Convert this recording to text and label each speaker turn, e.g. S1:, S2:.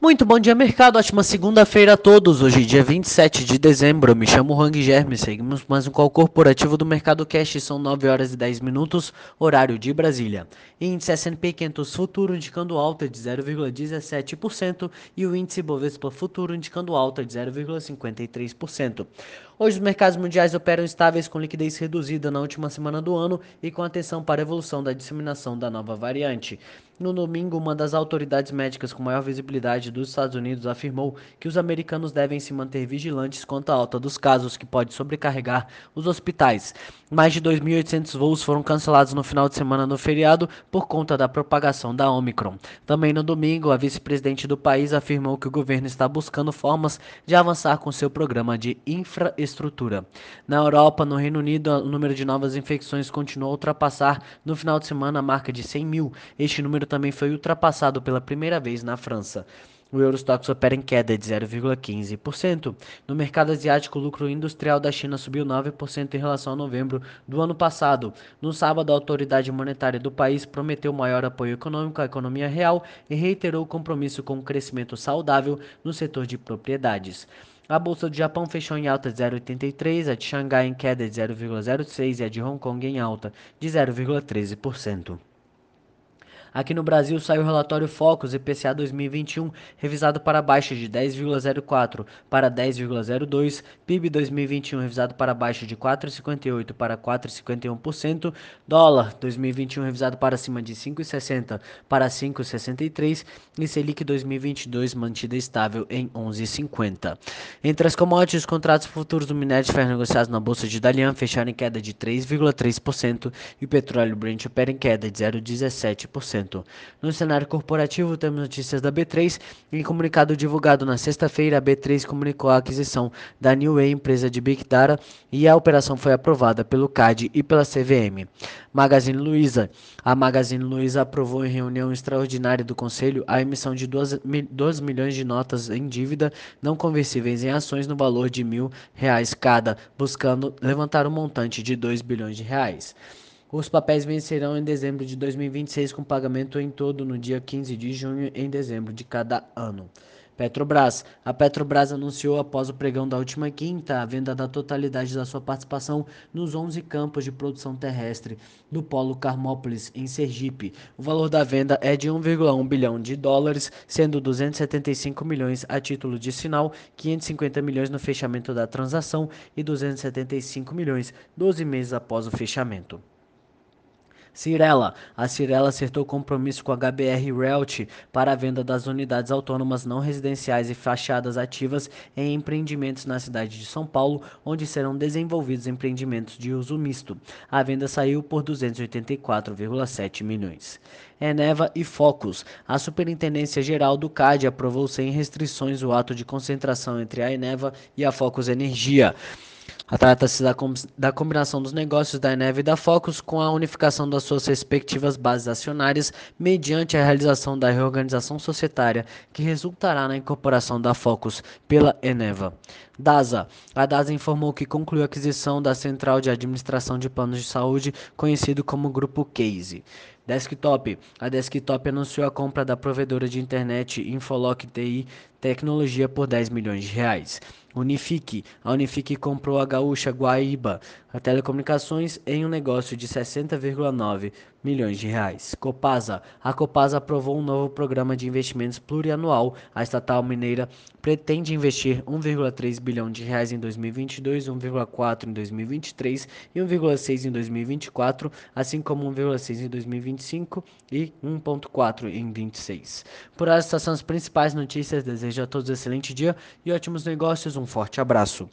S1: Muito bom dia, mercado. Ótima segunda-feira a todos. Hoje, dia 27 de dezembro. Eu me chamo Hang Germe. Seguimos mais um call corporativo do Mercado Cash. São 9 horas e 10 minutos, horário de Brasília. Índice S&P 500 futuro indicando alta de 0,17% e o índice Bovespa futuro indicando alta de 0,53%. Hoje os mercados mundiais operam estáveis com liquidez reduzida na última semana do ano e com atenção para a evolução da disseminação da nova variante. No domingo, uma das autoridades médicas com maior visibilidade dos Estados Unidos afirmou que os americanos devem se manter vigilantes quanto à alta dos casos que pode sobrecarregar os hospitais. Mais de 2.800 voos foram cancelados no final de semana no feriado por conta da propagação da Omicron. Também no domingo, a vice-presidente do país afirmou que o governo está buscando formas de avançar com seu programa de infraestrutura. Na Europa, no Reino Unido, o número de novas infecções continuou a ultrapassar no final de semana a marca de 100 mil. Este número também foi ultrapassado pela primeira vez na França. O Eurostox opera em queda de 0,15%. No mercado asiático, o lucro industrial da China subiu 9% em relação a novembro do ano passado. No sábado, a autoridade monetária do país prometeu maior apoio econômico à economia real e reiterou o compromisso com o um crescimento saudável no setor de propriedades. A bolsa do Japão fechou em alta de 0,83, a de Xangai em queda de 0,06 e a de Hong Kong em alta de 0,13%. Aqui no Brasil saiu o relatório Focus IPCA 2021, revisado para baixa de 10,04 para 10,02, PIB 2021 revisado para baixa de 4,58 para 4,51%, dólar 2021 revisado para cima de 5,60 para 5,63 e Selic 2022 mantida estável em 11,50. Entre as commodities, os contratos futuros do minério de ferro negociados na bolsa de Dalian fecharam em queda de 3,3% e o petróleo Brent opera em queda de 0,17%. No cenário corporativo, temos notícias da B3. Em comunicado divulgado na sexta-feira, a B3 comunicou a aquisição da New Way, empresa de Big Data, e a operação foi aprovada pelo CAD e pela CVM. Magazine Luiza. A Magazine Luiza aprovou em reunião extraordinária do Conselho a emissão de 2, 2 milhões de notas em dívida não conversíveis em ações no valor de mil reais cada, buscando levantar um montante de 2 bilhões de reais. Os papéis vencerão em dezembro de 2026 com pagamento em todo no dia 15 de junho em dezembro de cada ano. Petrobras. A Petrobras anunciou após o pregão da última quinta a venda da totalidade da sua participação nos 11 campos de produção terrestre do Polo Carmópolis, em Sergipe. O valor da venda é de 1,1 bilhão de dólares, sendo 275 milhões a título de sinal, 550 milhões no fechamento da transação e 275 milhões 12 meses após o fechamento. Cirela. A Cirela acertou compromisso com a HBR Realty para a venda das unidades autônomas não residenciais e fachadas ativas em empreendimentos na cidade de São Paulo, onde serão desenvolvidos empreendimentos de uso misto. A venda saiu por 284,7 milhões. Eneva e Focus. A Superintendência Geral do CAD aprovou sem restrições o ato de concentração entre a Eneva e a Focus Energia. Trata-se da, com da, combinação dos negócios da Eneve e da Focus com a unificação das suas respectivas bases acionárias mediante a realização da reorganização societária que resultará na incorporação da Focus pela Eneva. DASA. A DASA informou que concluiu a aquisição da Central de Administração de Planos de Saúde, conhecido como Grupo Case. Desktop. A Desktop anunciou a compra da provedora de internet Infolock TI Tecnologia por 10 milhões de reais. Unifique. A Unifique comprou a gaúcha Guaíba a Telecomunicações em um negócio de 60,9 milhões de reais. Copasa. A Copasa aprovou um novo programa de investimentos plurianual. A estatal mineira pretende investir 1,3 bilhão de reais em 2022, 1,4 em 2023 e 1,6 em 2024, assim como 1,6 em 2025 e 1,4 em 26. Por essas são as principais notícias. Desejo a todos um excelente dia e ótimos negócios. Um forte abraço.